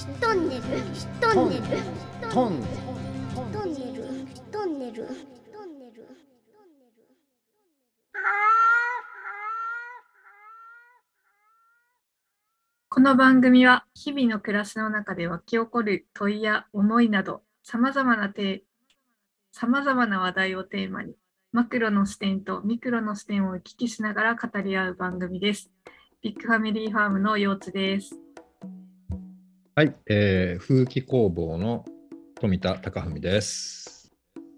トンネルトンネルトントンネルトンネルトンネルこの番組は日々の暮らしの中で湧き起こる問いや思いなど様々なテ様々な話題をテーマにマクロの視点とミクロの視点を行き来しながら語り合う番組です。ビッグファミリーファームの陽津です。はい、えー、風紀工房の富田貴文です。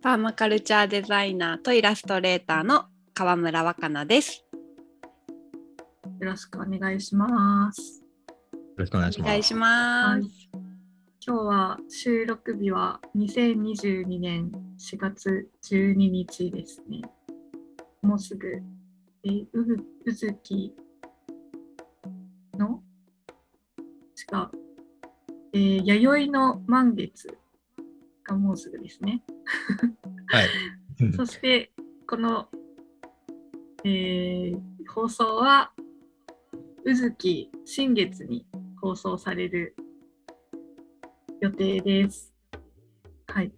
パーマカルチャーデザイナーとイラストレーターの川村若菜です。よろしくお願いします。よろしくお願いします。お願いします。今日は収録日は2022年4月12日ですね。もうすぐ、えー、うぐうずきの？違う、えー、弥生の満月がもうすぐですね。はい。そして、この、えー放送は、うずき新月に放送される予定です。はい。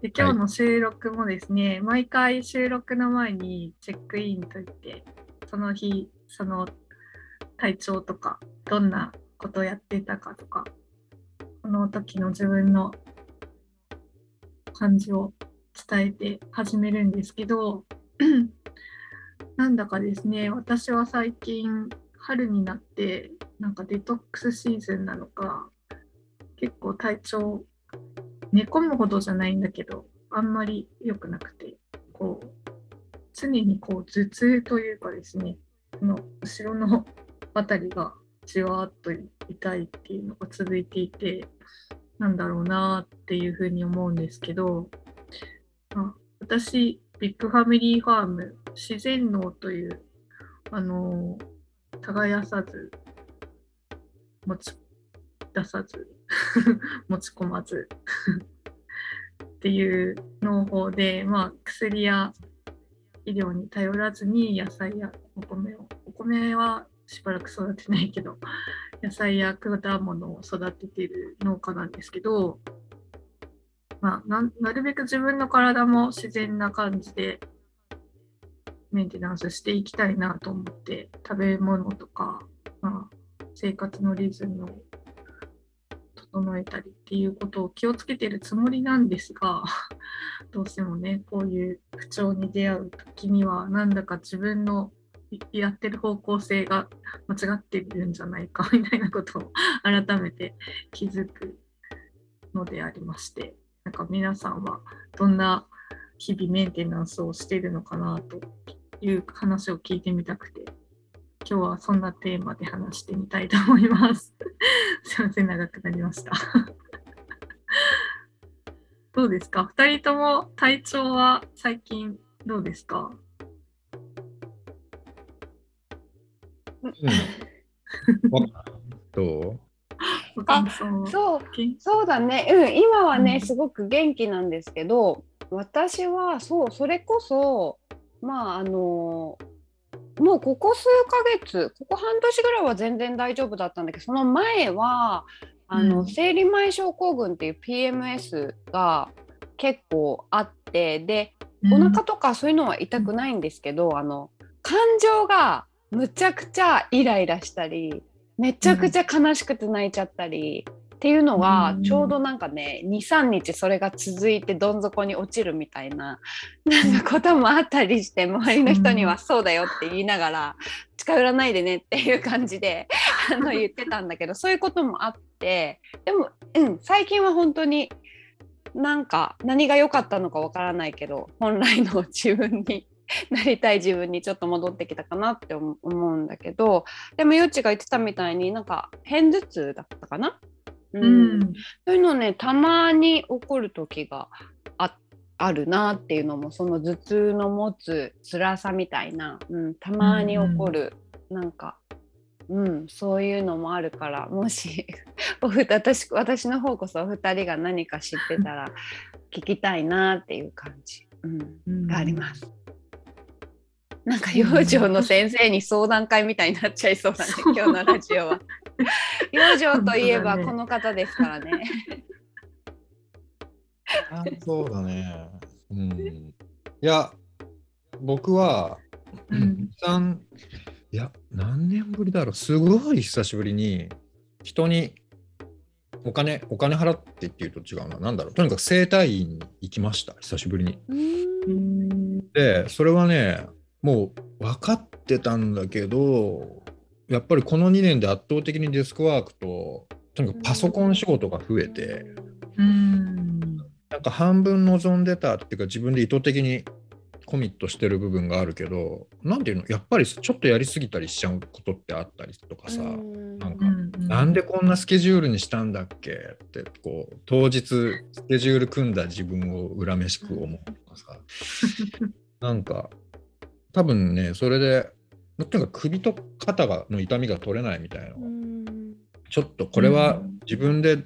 で今日の収録もですね、毎回収録の前にチェックインといって、その日、その体調とか、どんなことをやってたかとか、その時の自分の感じを伝えて始めるんですけど なんだかですね私は最近春になってなんかデトックスシーズンなのか結構体調寝込むほどじゃないんだけどあんまり良くなくてこう常にこう頭痛というかですねこの後ろのあたりがじわっと痛いっていうのが続いていてなんだろうなっていうふうに思うんですけどあ私、ビッグファミリーファーム自然農という、あの耕さず、持ち出さず、持ち込まずっていう農法で、まあ、薬や医療に頼らずに野菜やお米を、お米はしばらく育てないけど、野菜や果物を育ててる農家なんですけど、まあ、ななるべく自分の体も自然な感じでメンテナンスしていきたいなと思って食べ物とか、まあ、生活のリズムを整えたりっていうことを気をつけてるつもりなんですがどうしてもねこういう不調に出会う時にはなんだか自分のやってる方向性が間違ってるんじゃないか みたいなことを改めて気づくのでありまして。なんか皆さんはどんな日々メンテナンスをしてるのかなという話を聞いてみたくて、今日はそんなテーマで話してみたいと思います。すいません、長くなりました。どうですか ?2 人とも体調は最近どうですか？どう？ご感想そう。元そうだね、うん、今はね、うん。すごく元気なんですけど私はそうそれこそまああのもうここ数ヶ月ここ半年ぐらいは全然大丈夫だったんだけどその前はあの、うん。生理前症候群っていう PMS が結構あってでお腹とかそういうのは痛くないんですけど、あの感情がむちゃくちゃイライラしたりめちゃくちゃ悲しくて泣いちゃったり、っていうのがうん。ちょうどなんかね23日それが続いてどん底に落ちるみたいななんかこともあったりして周りの人にはそうだよって言いながら近寄らないでねっていう感じであの言ってたんだけどそういうこともあってでも、うん、最近は本当になんか何が良かったのかわからないけど本来の自分に なりたい自分にちょっと戻ってきたかなって思思うんだけどでもゆうちが言ってたみたいになんか片頭痛だったかな、うん。うん。そういうのねたまに起こる時がああるなっていうのもその頭痛の持つ辛さみたいな、うん、たまに起こる、なんか、うん、そういうのもあるからもし おふ私私の方こそお二人が何か知ってたら聞きたいなっていう感じ、うん、うん。があります。なんか養生の先生に相談会みたいになっちゃいそうだね、そう今日のラジオは。養生といえばこの方ですからね。あそうだね。うん。いや、僕は、うん一旦いや、何年ぶりだろう、すごい久しぶりに、人にお金、お金払ってっていうと違うな、なんだろう、とにかく整体院に行きました、久しぶりに。うんで、それはね、もう分かってたんだけど、やっぱりこの2年で圧倒的にデスクワークと、とにかくパソコン仕事が増えて、うん。なんか半分望んでたっていうか自分で意図的にコミットしてる部分があるけどなんていうの？やっぱりちょっとやりすぎたりしちゃうことってあったりとかさ、なんかうん。なんでこんなスケジュールにしたんだっけ？ってこう当日スケジュール組んだ自分を恨めしく思うとかさ。なんか多分ねそれでとにかく首と肩がの痛みが取れないみたいな。ちょっとこれは自分で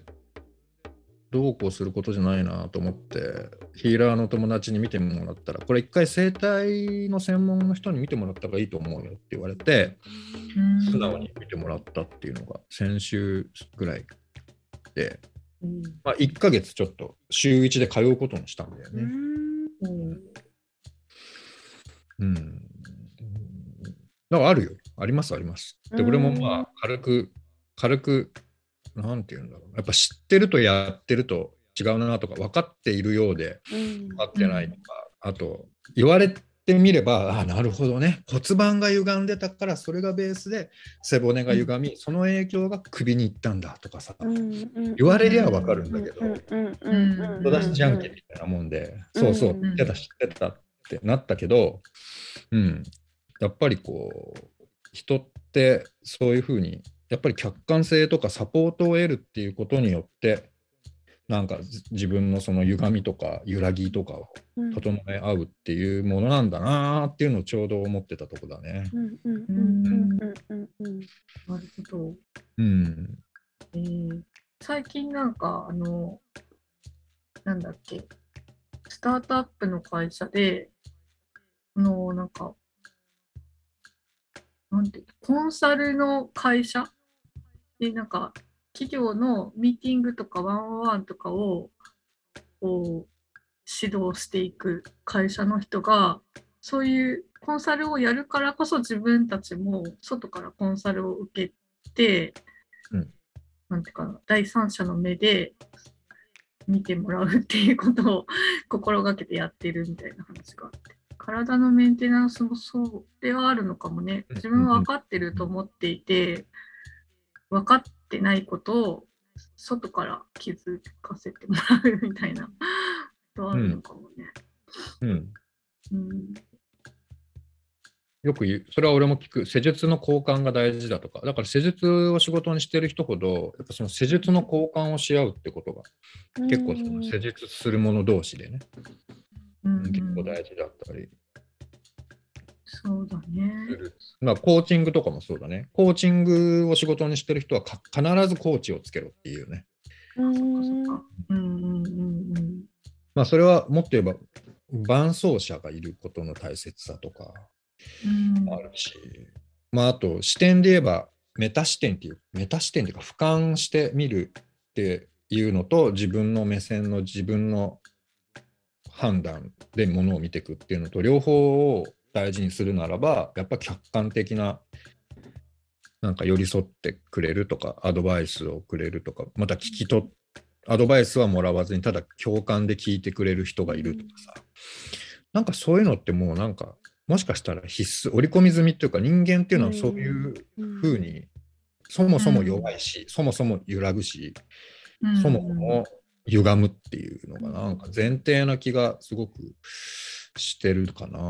どうこうすることじゃないなと思ってヒーラーの友達に見てもらったらこれ一回整体の専門の人に見てもらった方がいいと思うよって言われてうん。素直に見てもらったっていうのが先週ぐらいで、うん。まあ、1ヶ月ちょっと週1で通うことにしたんだよね。うん。うん。だからあるよ。ありますあります。で、うん。俺もまあ軽く、軽く、なんて言うんだろう。やっぱ知ってるとやってると違うなとか、分かっているようで分かってないとか、あと、言われてみれば、ああ、なるほどね。骨盤が歪んでたから、それがベースで背骨が歪み、その影響が首に行ったんだとかさ、言われりゃ分かるんだけど、人出しじゃんけんみたいなもんで、そうそう、うん知ってた、知ってたってなったけど、うん、やっぱりこう、人ってそういうふうに、やっぱり客観性とかサポートを得るっていうことによって、なんかず自分のその歪みとか揺らぎとかを整え合うっていうものなんだなーっていうのをちょうど思ってたとこだね。なるほど。うん。えー最近なんか、あの、なんだっけ、スタートアップの会社で、あの、なんか、なんてコンサルの会社？で、なんか、企業のミーティングとかワンワンとかを、こう、指導していく会社の人が、そういうコンサルをやるからこそ自分たちも外からコンサルを受けて、なんていうかな、第三者の目で見てもらうっていうことを心がけてやってるみたいな話があって。体のメンテナンスもそうではあるのかもね。自分は分かってると思っていて、分かってないことを外から気づかせてもらうみたいなことあるのかもね。うん。うん。よく言う、それは俺も聞く、施術の交換が大事だとか、だから施術を仕事にしてる人ほど、やっぱその施術の交換をし合うってことが、結構その施術する者同士でね、うん結構大事だったりそうだね。まあ、コーチングとかもそうだね。コーチングを仕事にしてる人はか必ずコーチをつけろっていうね。そっか。うんうんうんうん。まあ、それはもっと言えば、伴走者がいることの大切さとかうんあるし、まあ、あと視点で言えば、メタ視点っていう、メタ視点っていうか、俯瞰して見るっていうのと、自分の目線の自分の判断でものを見ていくっていうのと、両方を大事にするならば、やっぱ客観的な、なんか寄り添ってくれるとか、アドバイスをくれるとか、また聞き取っアドバイスはもらわずに、ただ共感で聞いてくれる人がいるとかさ、なんかそういうのってもうなんか、もしかしたら必須、織り込み済みっていうか、人間っていうのはそういうふうに、そもそも弱いし、そもそも揺らぐし、うん。そもそも歪むっていうのがな。ん。か前提な気がすごくしてるかな。う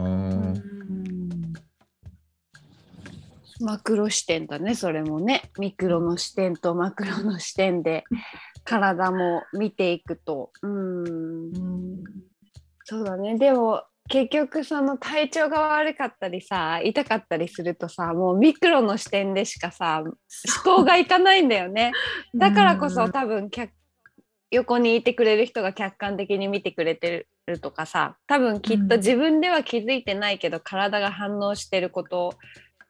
ん。マクロ視点だねそれもね。ミクロの視点とマクロの視点で 体も見ていくと。うん。うん。そうだね。でも結局その体調が悪かったりさ痛かったりするとさもうミクロの視点でしかさ思考がいかないんだよね。だからこそ多分客横にいてくれる人が客観的に見てくれてるとかさ多分きっとうん。自分では気づいてないけど、体が反応してること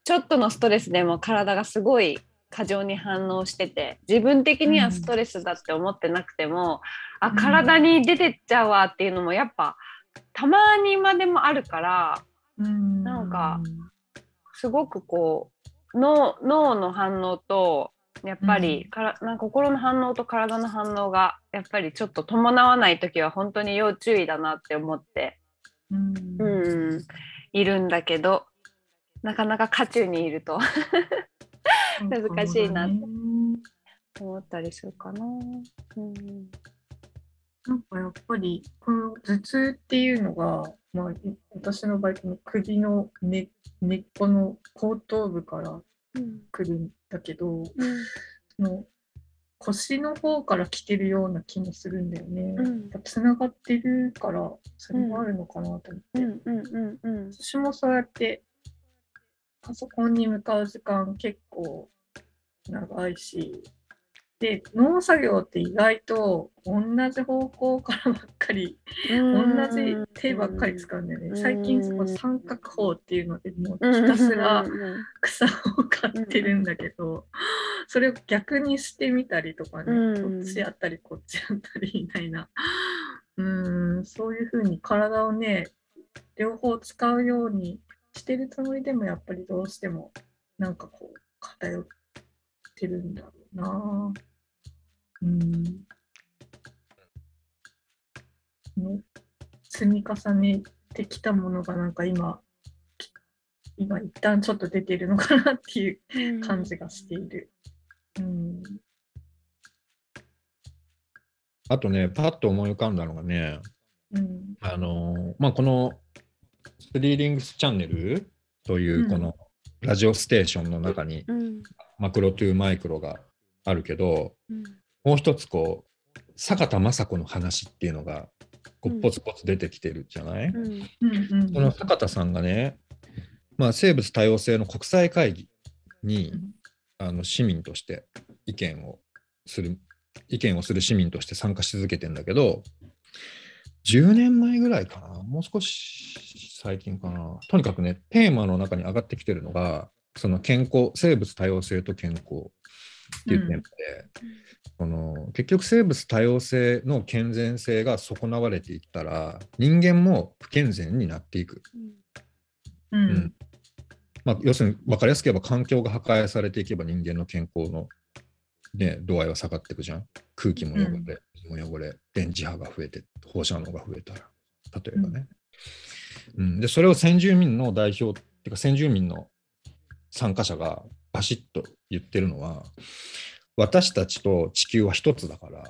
ちょっとのストレスでも体がすごい過剰に反応してて自分的にはストレスだって思ってなくても、あうん。体に出てっちゃうわっていうのもやっぱたまにまでもあるからうん。なんかすごくこう脳脳の反応とやっぱり、うん。からなんか心の反応と体の反応がやっぱりちょっと伴わない時は本当に要注意だなって思って、うん。うん、いるんだけどなかなか渦中にいると。難しいなそうだね思ったりするかな。うんなんかやっぱりこの頭痛っていうのが、まあ、い私の場合この首の根根っこの後頭部からうん。来るんだけどうん。その腰の方から来てるような気もするんだよね。うん。つながってるからそれもあるのかなと思って、私もそうやってパソコンに向かう時間結構長いしで農作業って意外と同じ方向からばっかり同じ手ばっかり使うんだよね。うん最近その三角法っていうのでもうひたすら草を買ってるんだけど、それを逆にしてみたりとかね、うんこっちやったりこっちやったりみたいな。うん、そういうふうに体をね、両方使うようにしてるつもりでもやっぱりどうしてもなんかこう偏ってるんだろうな。うん。積み重ねてきたものがなん。か今、今一旦ちょっと出てるのかなっていう感じがしている。うん。あとね、パッと思い浮かん。だのがね、うん。あのまあ、このスリーリングスチャンネルというこのラジオステーションの中にマクロトゥーマイクロがあるけど、うん。もう一つこう、坂田雅子の話っていうのがこうポツポツ出てきてるじゃない、うん。うんうん。その坂田さんがね、まあ、生物多様性の国際会議にあの市民として意見をする意見をする市民として参加し続けてんだけど10年前ぐらいかな？もう少し最近かな？とにかくねテーマの中に上がってきてるのがその健康生物多様性と健康っていうテーマで、その結局生物多様性の健全性が損なわれていったら人間も不健全になっていく。ううんん。まあ、要するに分かりやすく言えば環境が破壊されていけば人間の健康の、ね、度合いは下がっていくじゃん。空気も汚れ、うん水も汚れ、電磁波が増えて、放射能が増えたら、例えばね。うんでそれを先住民の代表っていうか先住民の参加者がバシッと言ってるのは私たちと地球は一つだから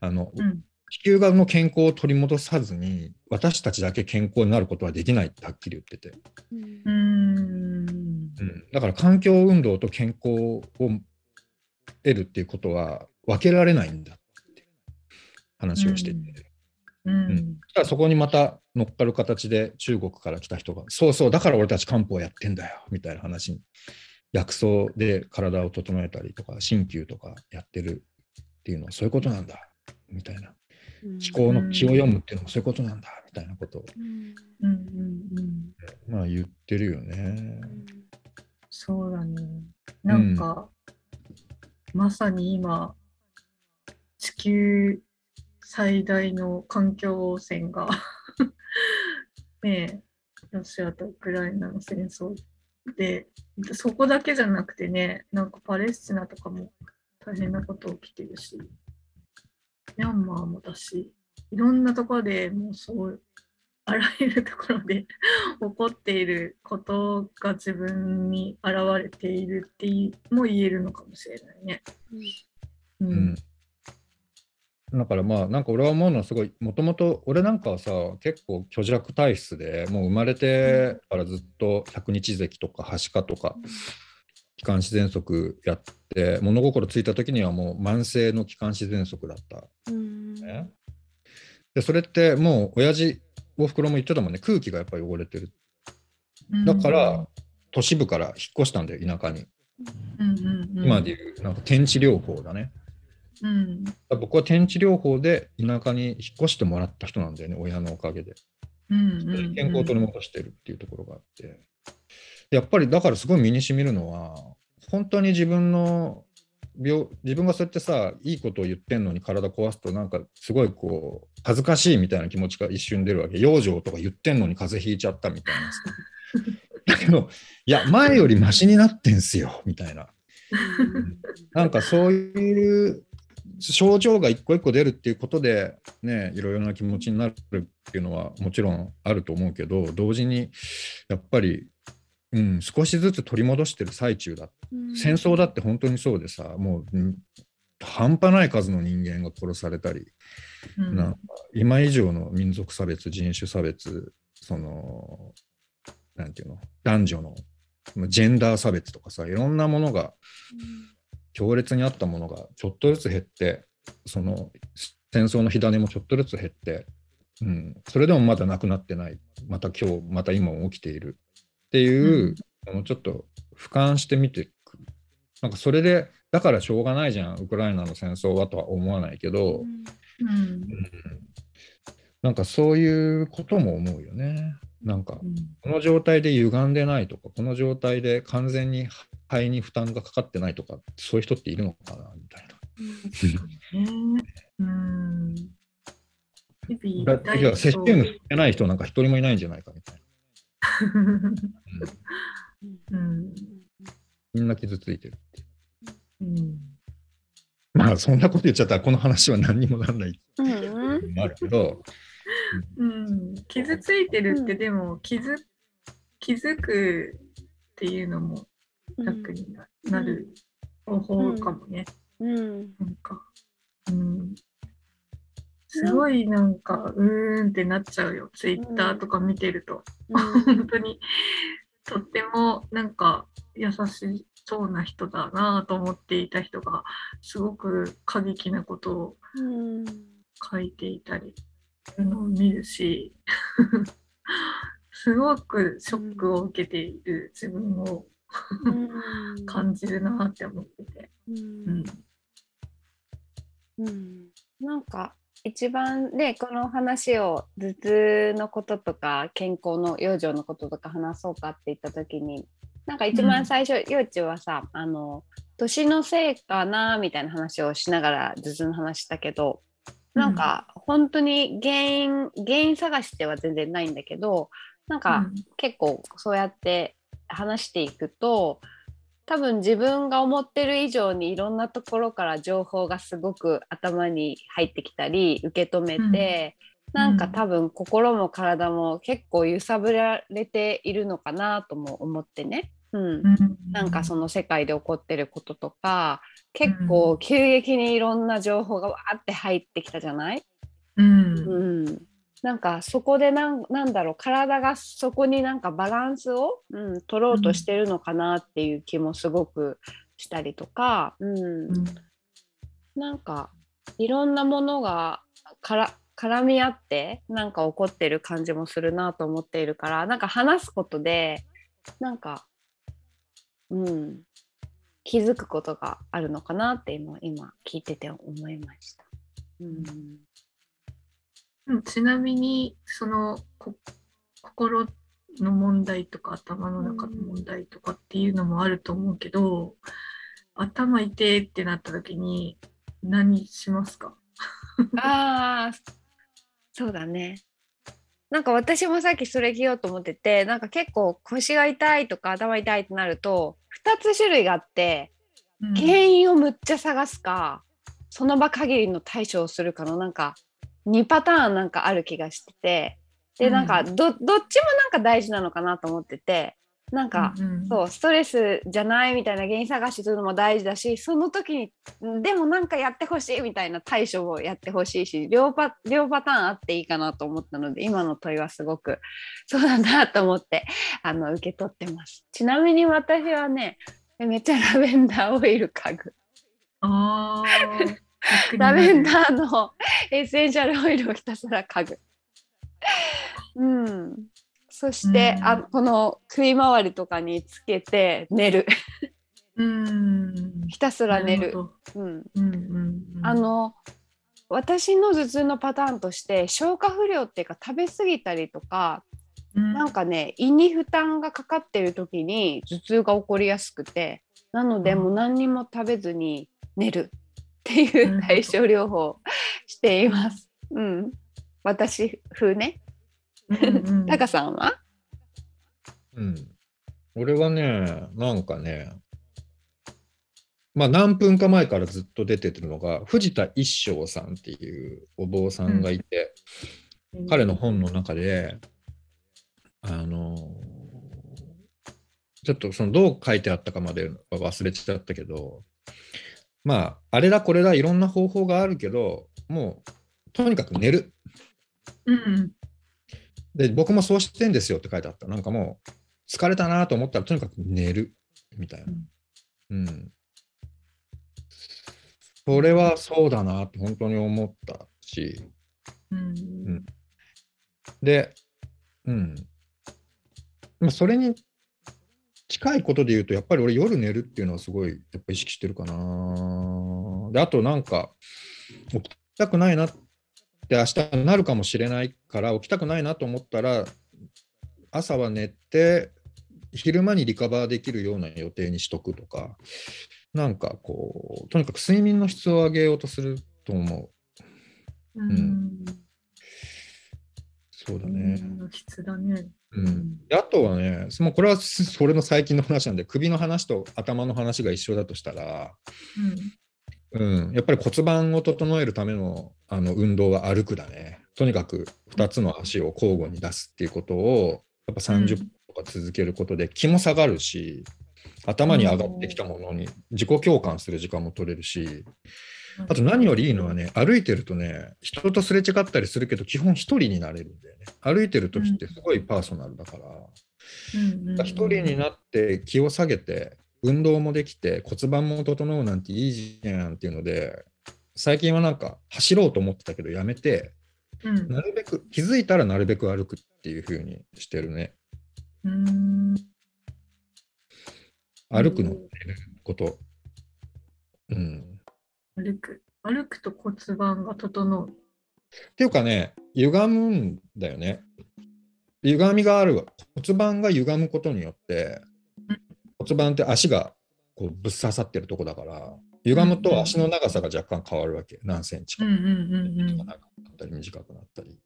あの、うん地球側の健康を取り戻さずに私たちだけ健康になることはできないってはっきり言ってて。うん。うん、だから環境運動と健康を得るっていうことは分けられないんだって話をしてて、ううんん。ただそこにまた乗っかる形で中国から来た人がそうそうだから俺たち漢方やってんだよみたいな話に薬草で体を整えたりとか鍼灸とかやってるっていうのはそういうことなんだみたいな思考の気を読むっていうのもそういうことなんだみたいなことを、うん。うん。うん。まあ、言ってるよね。そうだね。なんか、まさに今、地球最大の環境汚染が ねえ、ロシアとウクライナの戦争で、そこだけじゃなくてね、なんかパレスチナとかも大変なこと起きてるし、ミャンマーもだし、いろんなところでもうそう、あらゆるところで 起こっていることが自分に現れているっていうも言えるのかもしれないね。うん。うんだからまあなんか俺は思うのはすごいもともと俺なんかはさ結構虚弱体質でもう生まれてからずっと百日咳とかはしかとか気管支喘息やって物心ついた時にはもう慢性の気管支喘息だった、ね、でそれってもう親父おふくろも言ってたもんね。空気がやっぱり汚れてる。だから、都市部から引っ越したんだよ田舎に。今でいうなんか天地療法だねうん僕は天地療法で田舎に引っ越してもらった人なんだよね、親のおかげで。うんうん健康を取り戻してるっていうところがあって。やっぱりだからすごい身にしみるのは、本当に自分の病、自分がそうやってさ、いいことを言ってんのに体壊すと、なんかすごいこう、恥ずかしいみたいな気持ちが一瞬出るわけ。養生とか言ってんのに風邪ひいちゃったみたいなさ。だけど、いや、前よりマシになってんすよ、みたいな。なんかそういう症状が一個一個出るっていうことで、ね、いろいろな気持ちになるっていうのはもちろんあると思うけど、同時にやっぱり、うん、少しずつ取り戻してる最中だ。戦争だって本当にそうでさ、もう、うん半端ない数の人間が殺されたり、うん。な今以上の民族差別、人種差別、その、なんていうの、男女のジェンダー差別とかさ、いろんなものが強烈にあったものがちょっとずつ減って、その戦争の火種もちょっとずつ減って、うん、それでもまだなくなってない、また今日、また今も起きている。っていうのをちょっと俯瞰してみていく。なんかそれで、だからしょうがないじゃん、ウクライナの戦争はとは思わないけど、うん。うん。なんかそういうことも思うよね。なんかこの状態で歪んでないとか、この状態で完全に肺に負担がかかってないとか、そういう人っているのかなみたいな。ね。うん。だって接種してない人なんか一人もいないんじゃないかみたいな。うん。みんな傷ついてるっていう。うん。まあそんなこと言っちゃったらこの話は何にもならないうんのもあるけど、うん、傷ついてるってでも気づ気づくっていうのも楽にななる方法かもね。うん。なんか、うん、すごいなんかうーんってなっちゃうよ。ツイッターとか見てると。本当に。とってもなんか優しそうな人だなと思っていた人がすごく過激なことをうん。書いていたりのを見るしすごくショックを受けている自分を。うん。感じるなって思ってて。うん。うん。なんか一番ねこの話を頭痛のこととか健康の養生のこととか話そうかって言った時になんか一番最初、幼稚はさあの年のせいかなみたいな話をしながら頭痛の話したけどなんか本当に原因原因探しでは全然ないんだけどなんか、結構そうやって話していくと多分自分が思ってる以上にいろんなところから情報がすごく頭に入ってきたり受け止めて、なんか多分心も体も結構揺さぶられているのかなとも思ってね、うん。うんなんかその世界で起こってることとか結構急激にいろんな情報がわーって入ってきたじゃない、うん。うん、なんかそこでなんなんだろう体がそこになんかバランスを、うん、取ろうとしてるのかなっていう気もすごくしたりとか、うん。うん。なんかいろんなものがから絡み合ってなんか起こってる感じもするなと思っているからなんか話すことでなんかうん気づくことがあるのかなって今今聞いてて思いました。うんうんちなみにそのこ心の問題とか頭の中の問題とかっていうのもあると思うけど、頭痛いってなった時に何しますか？ああ、そうだね。なんか私もさっきそれ聞ようと思ってて、なんか結構腰が痛いとか頭痛いってなると、2つ種類があって、原因をむっちゃ探すか、その場限りの対処をするかのなんか2パターンなんかある気がしてて、で、なんかどどっちもなんか大事なのかなと思ってて、なんか、うんそうストレスじゃないみたいな原因探しするのも大事だしその時にんでもなんかやってほしいみたいな対処をやってほしいし両パ両パターンあっていいかなと思ったので今の問いはすごく そうなんだと思ってあの受け取ってます。ちなみに私はねめっちゃラベンダーオイル嗅ぐ。あー。ラベンダーーの エッセンシャルオイルをひたすら嗅ぐ。うんそして、うん。あこの首周りとかにつけて寝る。うん。ひたすら寝る。あの私の頭痛のパターンとして消化不良っていうか食べ過ぎたりとかうん、なんかね胃に負担がかかってる時に頭痛が起こりやすくてなのでうん。もう何にも食べずに寝る。っていう対症療法をしています。うん、私風ね。うんうんタカさんは？うん。俺はね、なんかね、まあ何分か前からずっと出てるのが、藤田一生さんっていうお坊さんがいて、彼の本の中で、あのちょっとそのどう書いてあったかまでは忘れちゃったけど、まあ、あれだこれだいろんな方法があるけど、もうとにかく寝る。うんで、僕もそうしてんですよって書いてあった。なんかもう疲れたなと思ったらとにかく寝るみたいな。うん。それはそうだなって本当に思ったし、うんうんで、うん。まあ、それに近いことで言うと、やっぱり俺夜寝るっていうのはすごいやっぱ意識してるかな。で、あとなんか、起きたくないなって明日なるかもしれないから、起きたくないなと思ったら、朝は寝て、昼間にリカバーできるような予定にしとくとか、なんかこう、とにかく睡眠の質を上げようとすると思う。うんそうだね。の質だね。うん、であとはね、もうこれはすそれの最近の話なんで、首の話と頭の話が一緒だとしたら、うん、やっぱり骨盤を整えるためのあの運動は歩くだね。とにかく2つの足を交互に出すっていうことを、やっぱ30分とか続けることで気も下がるし、頭に上がってきたものに自己共感する時間も取れるし、あと何よりいいのはね、歩いてるとね、人とすれ違ったりするけど、基本一人になれるんだよね。歩いてる時ってすごいパーソナルだから、うん。一人になって気を下げて、運動もできて骨盤も整うなんていいじゃんっていうので、最近はなんか走ろうと思ってたけどやめて、うんなるべく気づいたらなるべく歩くっていう風にしてるね。うん歩くのってこと。うん。歩く歩くと骨盤が整う。っていうかね、歪むんだよね。歪みがあるわ。骨盤が歪むことによってうん、骨盤って足がこうぶっ刺さってるとこだから、歪むと足の長さが若干変わるわけ。何センチか。長くなったり短くなったり。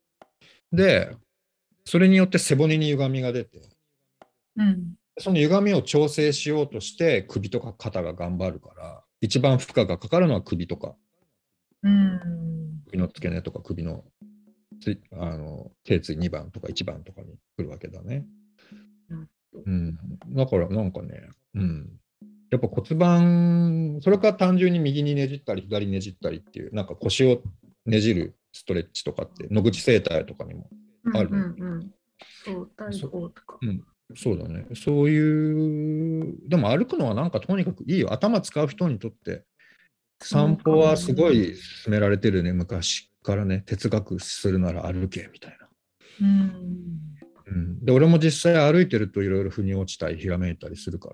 で、それによって背骨に歪みが出て、うんその歪みを調整しようとして首とか肩が頑張るから、一番負荷がかかるのは首とか、うん首の付け根とか首のついあの頸椎2番とか1番とかに来るわけだね。うん、だからなんかね、うん、やっぱ骨盤、それから単純に右にねじったり左にねじったりっていう、なんか腰をねじるストレッチとかって、野口整体とかにもあるうんうんうんそう。そうだね。そういう、でも歩くのはなんかとにかくいいよ。頭使う人にとって、散歩はすごい勧められてるね。昔からね、哲学するなら歩けみたいな。うんうん、で、俺も実際歩いてるといろいろ腑に落ちたり、ひらめいたりするか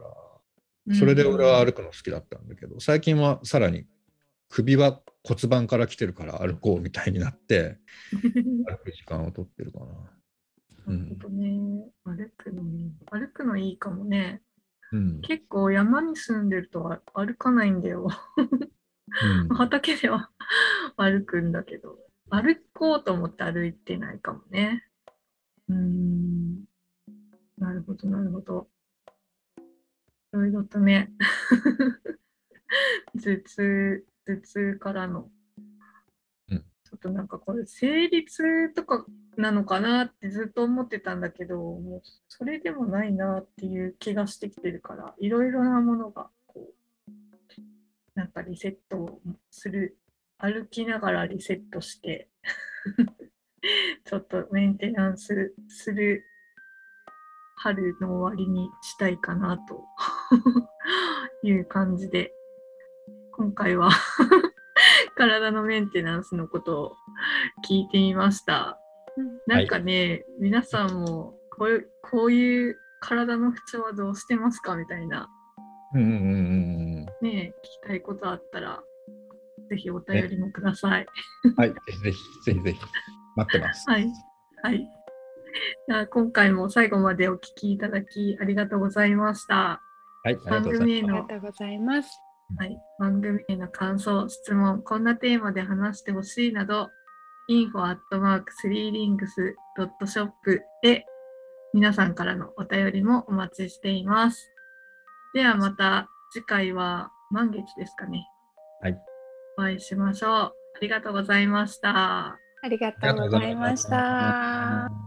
ら、それで俺は歩くの好きだったんだけど、最近はさらに首は骨盤から来てるから歩こうみたいになって、歩く時間を取ってるかな。うなるほん。どね。歩くのね。歩くのいいかもね。うん。結構山に住んでるとあ歩かないんだよ。うん 畑では 歩くんだけど、歩こうと思って歩いてないかもね。うーん。なるほど、なるほど。いろいろとね、頭痛、頭痛からの、うん。ちょっとなんかこれ、生理痛とかなのかなってずっと思ってたんだけど、もうそれでもないなっていう気がしてきてるから、いろいろなものがこう、なんかリセットをする、歩きながらリセットして、ちょっとメンテナンスする春の終わりにしたいかなと いう感じで、今回は 体のメンテナンスのことを聞いてみました。なんかね、皆さんもこういうこういう体の不調はどうしてますかみたいなうんうんうんうんね、聞きたいことあったら、ぜひお便りもください。はい、ぜひ、ぜひぜひ、待ってます。はい。はい。じゃあ今回も最後までお聞きいただきありがとうございました。はい、ありがとうございます。番組へのありがとうございます。はい、番組への感想、質問、こんなテーマで話してほしいなど、info.3rings.shop で皆さんからのお便りもお待ちしています。ではまた次回は満月ですかね。はい。お会いしましょう。ありがとうございました。ありがとうございました。